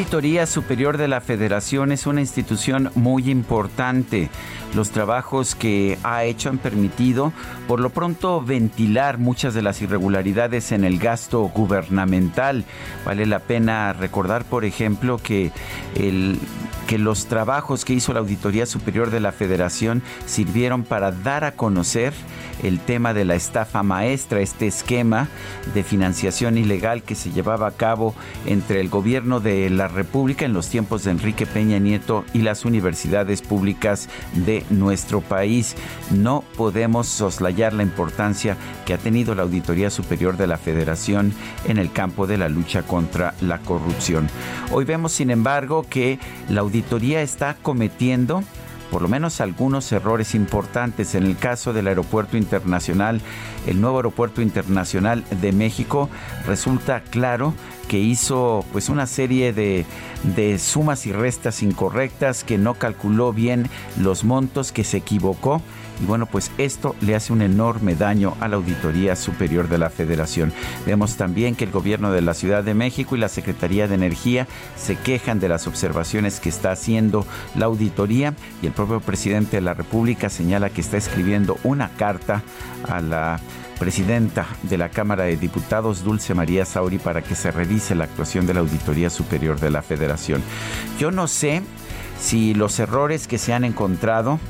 Auditoría Superior de la Federación es una institución muy importante. Los trabajos que ha hecho han permitido, por lo pronto, ventilar muchas de las irregularidades en el gasto gubernamental. Vale la pena recordar, por ejemplo, que, el, que los trabajos que hizo la Auditoría Superior de la Federación sirvieron para dar a conocer el tema de la estafa maestra, este esquema de financiación ilegal que se llevaba a cabo entre el gobierno de la República en los tiempos de Enrique Peña Nieto y las universidades públicas de nuestro país. No podemos soslayar la importancia que ha tenido la Auditoría Superior de la Federación en el campo de la lucha contra la corrupción. Hoy vemos, sin embargo, que la auditoría está cometiendo por lo menos algunos errores importantes. En el caso del aeropuerto internacional, el nuevo aeropuerto internacional de México, resulta claro que hizo pues una serie de, de, sumas y restas incorrectas, que no calculó bien los montos, que se equivocó. Y bueno, pues esto le hace un enorme daño a la Auditoría Superior de la Federación. Vemos también que el gobierno de la Ciudad de México y la Secretaría de Energía se quejan de las observaciones que está haciendo la auditoría y el propio presidente de la República señala que está escribiendo una carta a la presidenta de la Cámara de Diputados, Dulce María Sauri, para que se revise la actuación de la Auditoría Superior de la Federación. Yo no sé si los errores que se han encontrado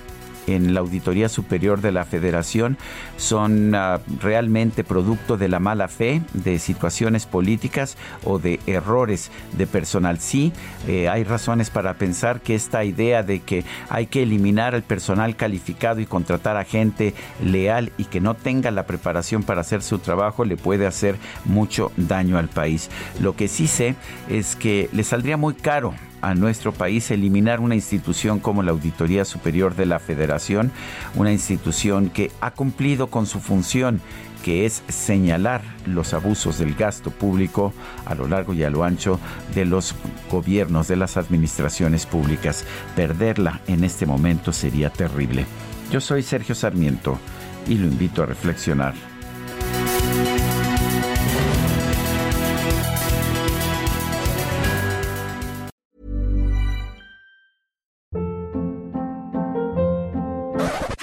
en la Auditoría Superior de la Federación son uh, realmente producto de la mala fe, de situaciones políticas o de errores de personal. Sí, eh, hay razones para pensar que esta idea de que hay que eliminar al personal calificado y contratar a gente leal y que no tenga la preparación para hacer su trabajo le puede hacer mucho daño al país. Lo que sí sé es que le saldría muy caro a nuestro país eliminar una institución como la Auditoría Superior de la Federación, una institución que ha cumplido con su función que es señalar los abusos del gasto público a lo largo y a lo ancho de los gobiernos, de las administraciones públicas. Perderla en este momento sería terrible. Yo soy Sergio Sarmiento y lo invito a reflexionar.